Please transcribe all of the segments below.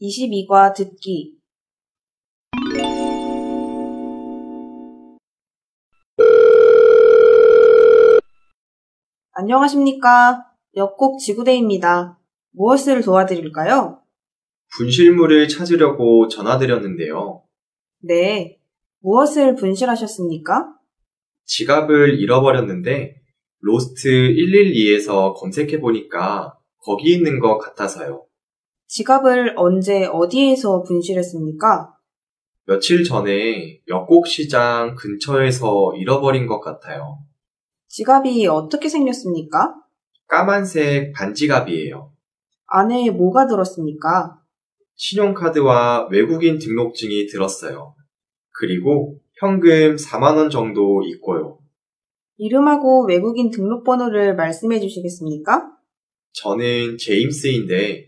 22과 듣기 안녕하십니까. 역곡 지구대입니다. 무엇을 도와드릴까요? 분실물을 찾으려고 전화드렸는데요. 네. 무엇을 분실하셨습니까? 지갑을 잃어버렸는데 로스트 112에서 검색해보니까 거기 있는 것 같아서요. 지갑을 언제 어디에서 분실했습니까? 며칠 전에 역곡시장 근처에서 잃어버린 것 같아요. 지갑이 어떻게 생겼습니까? 까만색 반지갑이에요. 안에 뭐가 들었습니까? 신용카드와 외국인 등록증이 들었어요. 그리고 현금 4만원 정도 있고요. 이름하고 외국인 등록번호를 말씀해 주시겠습니까? 저는 제임스인데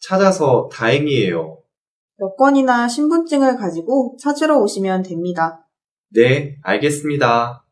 찾아서 다행이에요. 여권이나 신분증을 가지고 찾으러 오시면 됩니다. 네, 알겠습니다.